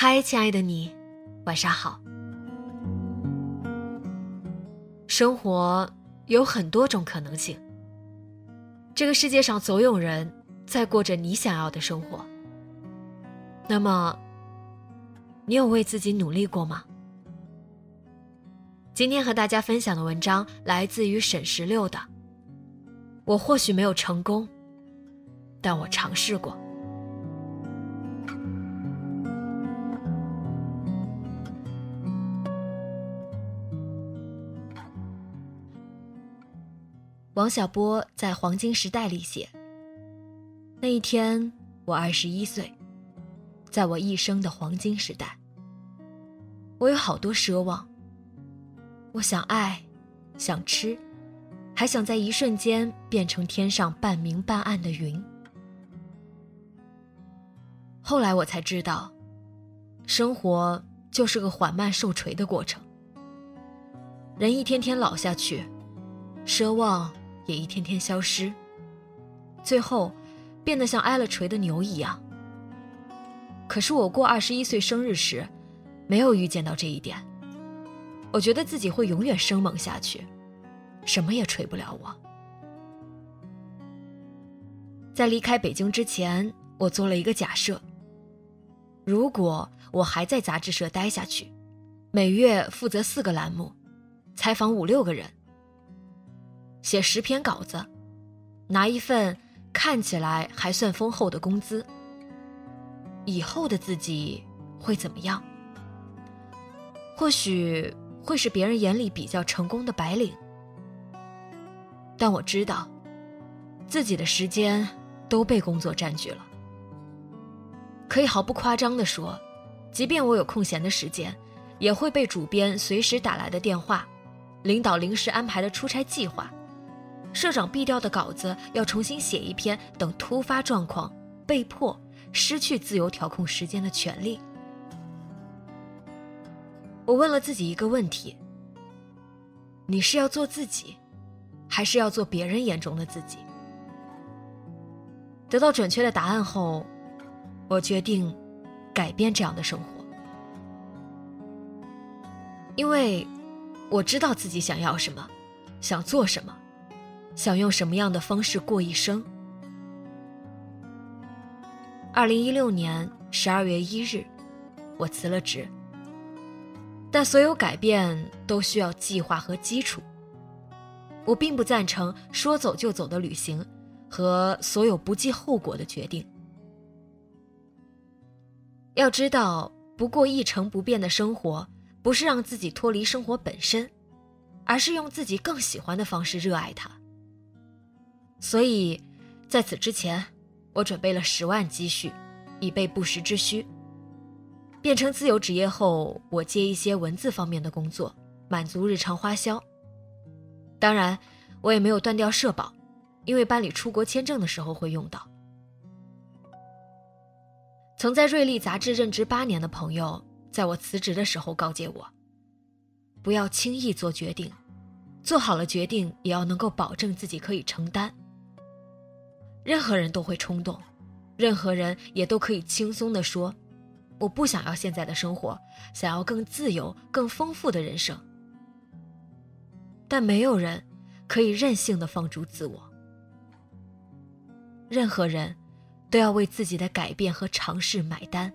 嗨，亲爱的你，晚上好。生活有很多种可能性，这个世界上总有人在过着你想要的生活。那么，你有为自己努力过吗？今天和大家分享的文章来自于沈十六的。我或许没有成功，但我尝试过。王小波在《黄金时代》里写：“那一天，我二十一岁，在我一生的黄金时代，我有好多奢望。我想爱，想吃，还想在一瞬间变成天上半明半暗的云。后来我才知道，生活就是个缓慢受锤的过程。人一天天老下去，奢望。”也一天天消失，最后变得像挨了锤的牛一样。可是我过二十一岁生日时，没有预见到这一点。我觉得自己会永远生猛下去，什么也锤不了我。在离开北京之前，我做了一个假设：如果我还在杂志社待下去，每月负责四个栏目，采访五六个人。写十篇稿子，拿一份看起来还算丰厚的工资。以后的自己会怎么样？或许会是别人眼里比较成功的白领。但我知道，自己的时间都被工作占据了。可以毫不夸张地说，即便我有空闲的时间，也会被主编随时打来的电话，领导临时安排的出差计划。社长毙掉的稿子要重新写一篇，等突发状况，被迫失去自由调控时间的权利。我问了自己一个问题：你是要做自己，还是要做别人眼中的自己？得到准确的答案后，我决定改变这样的生活，因为我知道自己想要什么，想做什么。想用什么样的方式过一生？二零一六年十二月一日，我辞了职。但所有改变都需要计划和基础。我并不赞成说走就走的旅行和所有不计后果的决定。要知道，不过一成不变的生活，不是让自己脱离生活本身，而是用自己更喜欢的方式热爱它。所以，在此之前，我准备了十万积蓄，以备不时之需。变成自由职业后，我接一些文字方面的工作，满足日常花销。当然，我也没有断掉社保，因为办理出国签证的时候会用到。曾在瑞丽杂志任职八年的朋友，在我辞职的时候告诫我：不要轻易做决定，做好了决定也要能够保证自己可以承担。任何人都会冲动，任何人也都可以轻松地说：“我不想要现在的生活，想要更自由、更丰富的人生。”但没有人可以任性的放逐自我。任何人都要为自己的改变和尝试买单。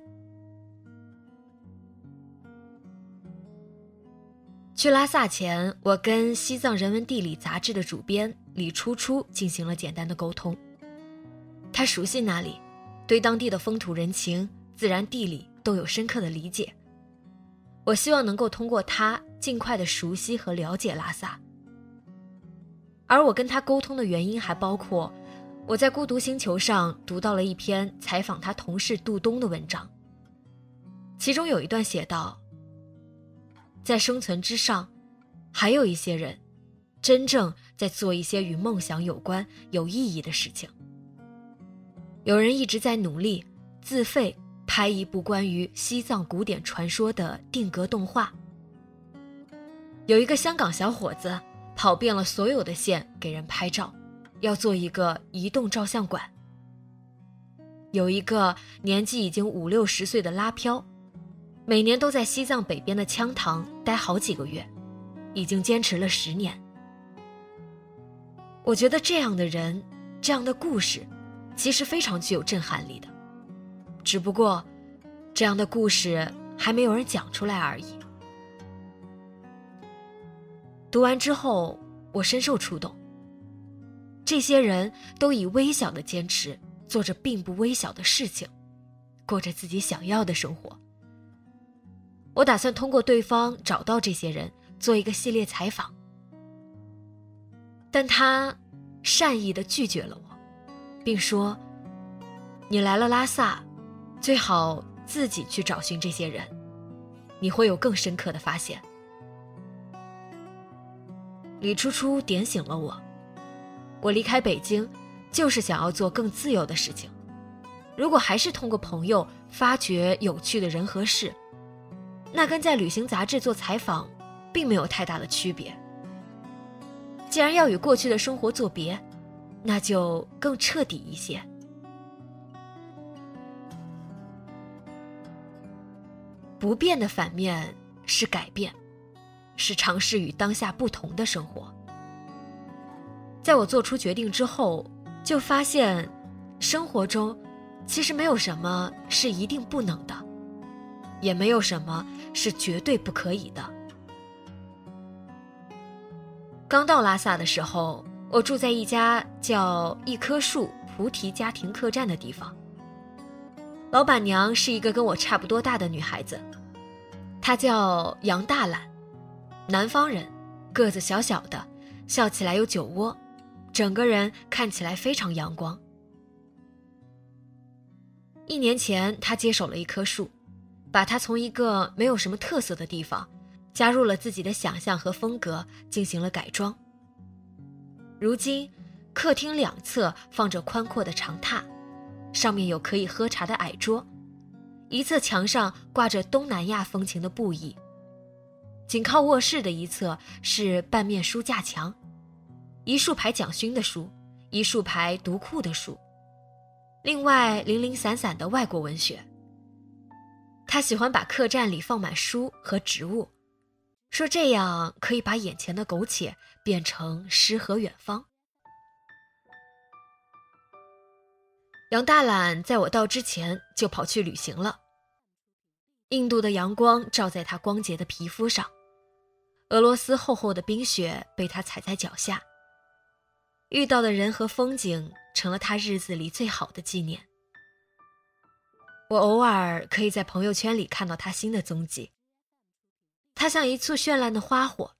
去拉萨前，我跟《西藏人文地理》杂志的主编李初初进行了简单的沟通。他熟悉那里，对当地的风土人情、自然地理都有深刻的理解。我希望能够通过他尽快的熟悉和了解拉萨。而我跟他沟通的原因还包括，我在孤独星球上读到了一篇采访他同事杜东的文章，其中有一段写道。在生存之上，还有一些人，真正在做一些与梦想有关、有意义的事情。有人一直在努力自费拍一部关于西藏古典传说的定格动画。有一个香港小伙子跑遍了所有的县给人拍照，要做一个移动照相馆。有一个年纪已经五六十岁的拉漂。每年都在西藏北边的羌塘待好几个月，已经坚持了十年。我觉得这样的人，这样的故事，其实非常具有震撼力的。只不过，这样的故事还没有人讲出来而已。读完之后，我深受触动。这些人都以微小的坚持，做着并不微小的事情，过着自己想要的生活。我打算通过对方找到这些人，做一个系列采访，但他善意的拒绝了，并说：“你来了拉萨，最好自己去找寻这些人，你会有更深刻的发现。”李初初点醒了我，我离开北京，就是想要做更自由的事情。如果还是通过朋友发掘有趣的人和事。那跟在旅行杂志做采访，并没有太大的区别。既然要与过去的生活作别，那就更彻底一些。不变的反面是改变，是尝试与当下不同的生活。在我做出决定之后，就发现，生活中其实没有什么是一定不能的。也没有什么是绝对不可以的。刚到拉萨的时候，我住在一家叫“一棵树菩提家庭客栈”的地方。老板娘是一个跟我差不多大的女孩子，她叫杨大懒，南方人，个子小小的，笑起来有酒窝，整个人看起来非常阳光。一年前，她接手了一棵树。把它从一个没有什么特色的地方，加入了自己的想象和风格，进行了改装。如今，客厅两侧放着宽阔的长榻，上面有可以喝茶的矮桌，一侧墙上挂着东南亚风情的布艺。紧靠卧室的一侧是半面书架墙，一竖排蒋勋的书，一竖排读库的书，另外零零散散的外国文学。他喜欢把客栈里放满书和植物，说这样可以把眼前的苟且变成诗和远方。杨大懒在我到之前就跑去旅行了。印度的阳光照在他光洁的皮肤上，俄罗斯厚厚的冰雪被他踩在脚下。遇到的人和风景成了他日子里最好的纪念。我偶尔可以在朋友圈里看到他新的踪迹。他像一簇绚烂的花火，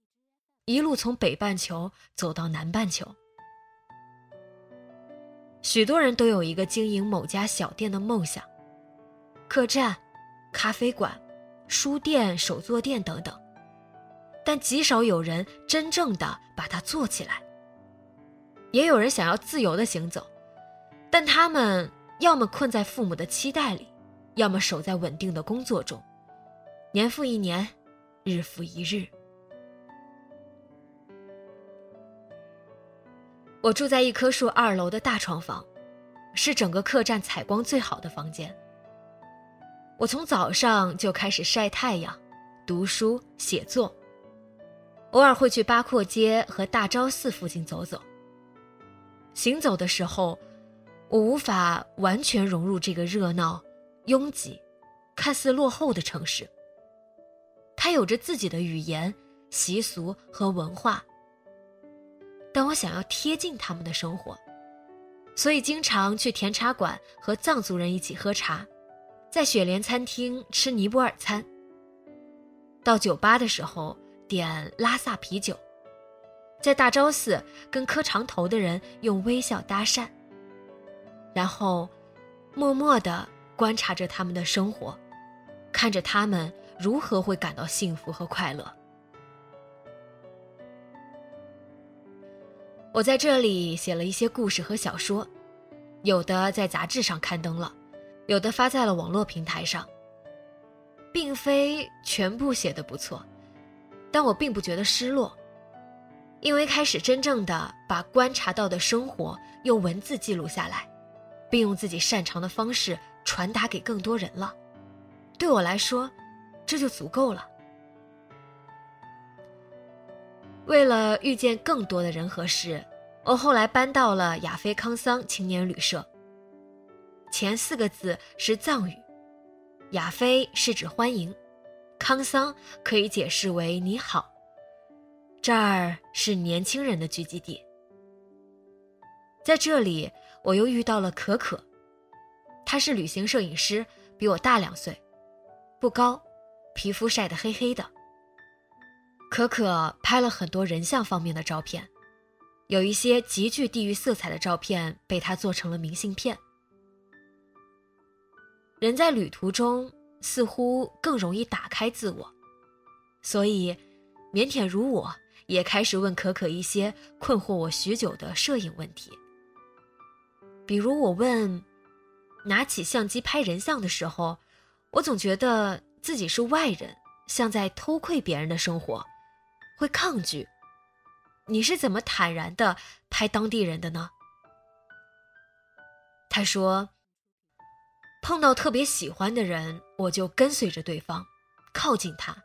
一路从北半球走到南半球。许多人都有一个经营某家小店的梦想，客栈、咖啡馆、书店、手作店等等，但极少有人真正的把它做起来。也有人想要自由的行走，但他们要么困在父母的期待里。要么守在稳定的工作中，年复一年，日复一日。我住在一棵树二楼的大床房，是整个客栈采光最好的房间。我从早上就开始晒太阳、读书、写作，偶尔会去八廓街和大昭寺附近走走。行走的时候。我无法完全融入这个热闹、拥挤、看似落后的城市。它有着自己的语言、习俗和文化，但我想要贴近他们的生活，所以经常去甜茶馆和藏族人一起喝茶，在雪莲餐厅吃尼泊尔餐。到酒吧的时候点拉萨啤酒，在大昭寺跟磕长头的人用微笑搭讪，然后默默地观察着他们的生活，看着他们。如何会感到幸福和快乐？我在这里写了一些故事和小说，有的在杂志上刊登了，有的发在了网络平台上。并非全部写的不错，但我并不觉得失落，因为开始真正的把观察到的生活用文字记录下来，并用自己擅长的方式传达给更多人了。对我来说。这就足够了。为了遇见更多的人和事，我后来搬到了亚非康桑青年旅社。前四个字是藏语，亚非是指欢迎，康桑可以解释为你好。这儿是年轻人的聚集地。在这里，我又遇到了可可，他是旅行摄影师，比我大两岁，不高。皮肤晒得黑黑的。可可拍了很多人像方面的照片，有一些极具地域色彩的照片被他做成了明信片。人在旅途中似乎更容易打开自我，所以腼腆如我也开始问可可一些困惑我许久的摄影问题。比如我问，拿起相机拍人像的时候，我总觉得。自己是外人，像在偷窥别人的生活，会抗拒。你是怎么坦然的拍当地人的呢？他说：“碰到特别喜欢的人，我就跟随着对方，靠近他，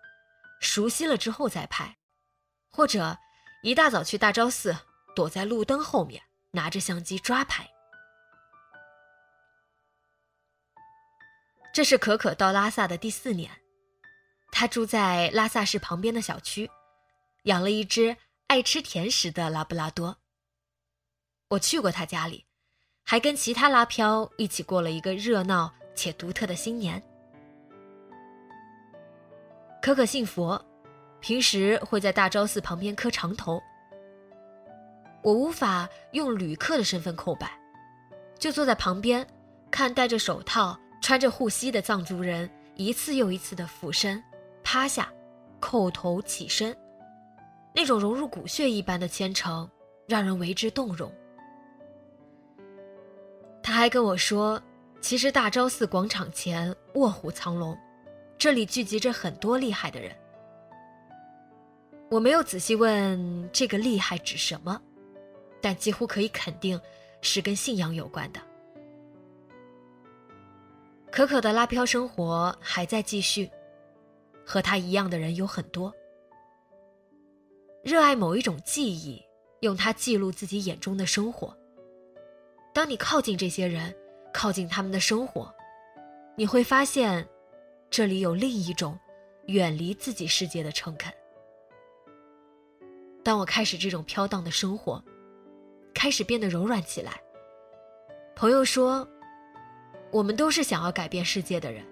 熟悉了之后再拍，或者一大早去大昭寺，躲在路灯后面，拿着相机抓拍。”这是可可到拉萨的第四年，他住在拉萨市旁边的小区，养了一只爱吃甜食的拉布拉多。我去过他家里，还跟其他拉漂一起过了一个热闹且独特的新年。可可信佛，平时会在大昭寺旁边磕长头。我无法用旅客的身份叩拜，就坐在旁边，看戴着手套。穿着护膝的藏族人一次又一次的俯身、趴下、叩头、起身，那种融入骨血一般的虔诚，让人为之动容。他还跟我说，其实大昭寺广场前卧虎藏龙，这里聚集着很多厉害的人。我没有仔细问这个厉害指什么，但几乎可以肯定，是跟信仰有关的。可可的拉漂生活还在继续，和他一样的人有很多。热爱某一种记忆，用它记录自己眼中的生活。当你靠近这些人，靠近他们的生活，你会发现，这里有另一种远离自己世界的诚恳。当我开始这种飘荡的生活，开始变得柔软起来。朋友说。我们都是想要改变世界的人，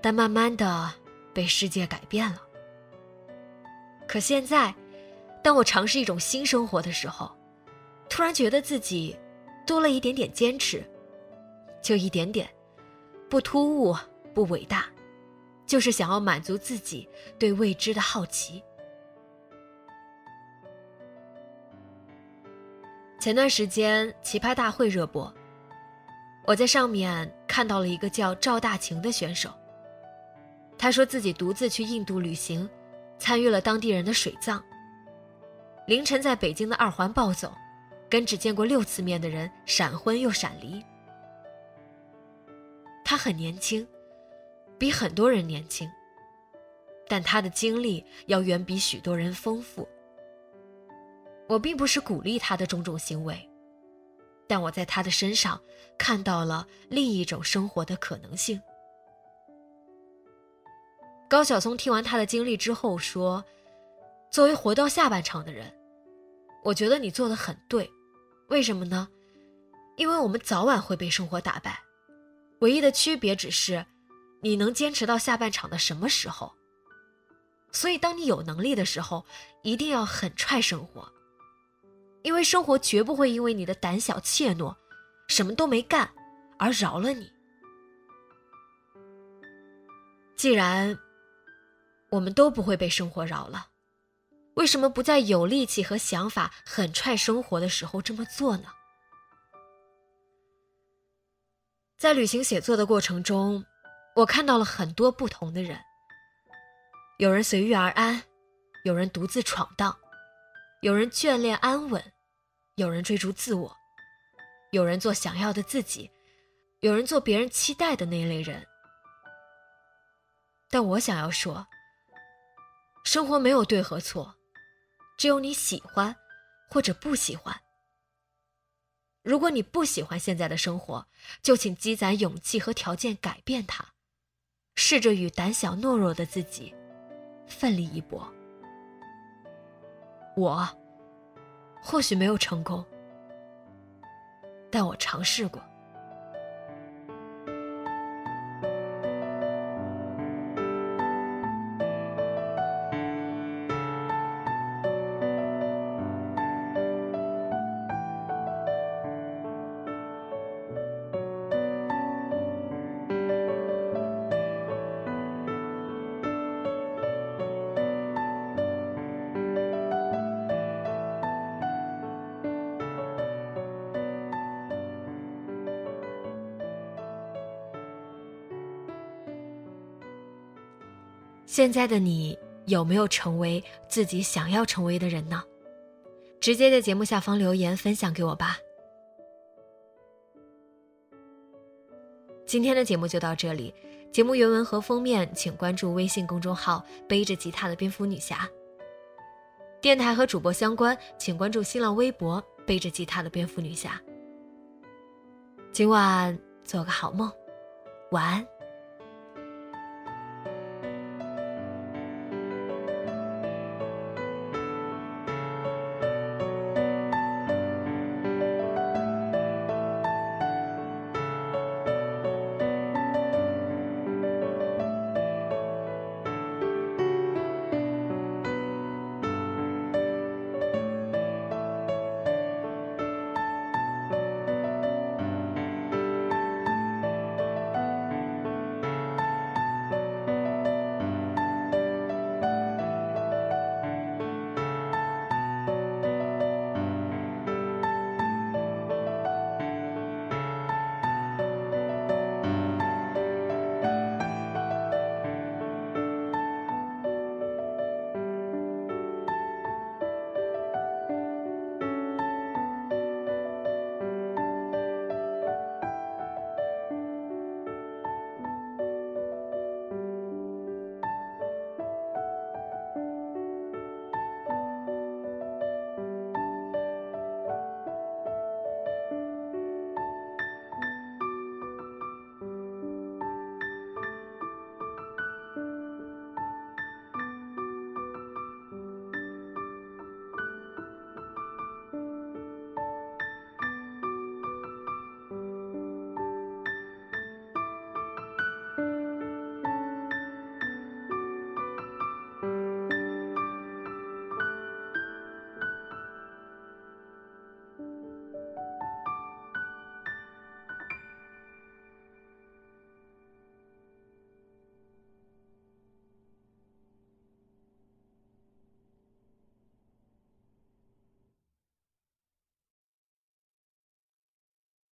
但慢慢的被世界改变了。可现在，当我尝试一种新生活的时候，突然觉得自己多了一点点坚持，就一点点，不突兀，不伟大，就是想要满足自己对未知的好奇。前段时间奇葩大会热播。我在上面看到了一个叫赵大晴的选手。他说自己独自去印度旅行，参与了当地人的水葬。凌晨在北京的二环暴走，跟只见过六次面的人闪婚又闪离。他很年轻，比很多人年轻，但他的经历要远比许多人丰富。我并不是鼓励他的种种行为。但我在他的身上看到了另一种生活的可能性。高晓松听完他的经历之后说：“作为活到下半场的人，我觉得你做的很对。为什么呢？因为我们早晚会被生活打败，唯一的区别只是你能坚持到下半场的什么时候。所以，当你有能力的时候，一定要狠踹生活，因为生活绝不会因为你的胆小怯懦，什么都没干而饶了你。既然。”我们都不会被生活饶了，为什么不在有力气和想法狠踹生活的时候这么做呢？在旅行写作的过程中，我看到了很多不同的人。有人随遇而安，有人独自闯荡，有人眷恋安稳，有人追逐自我，有人做想要的自己，有人做别人期待的那类人。但我想要说。生活没有对和错，只有你喜欢或者不喜欢。如果你不喜欢现在的生活，就请积攒勇气和条件改变它，试着与胆小懦弱的自己奋力一搏。我或许没有成功，但我尝试过。现在的你有没有成为自己想要成为的人呢？直接在节目下方留言分享给我吧。今天的节目就到这里，节目原文和封面请关注微信公众号“背着吉他的蝙蝠女侠”。电台和主播相关，请关注新浪微博“背着吉他的蝙蝠女侠”。今晚做个好梦，晚安。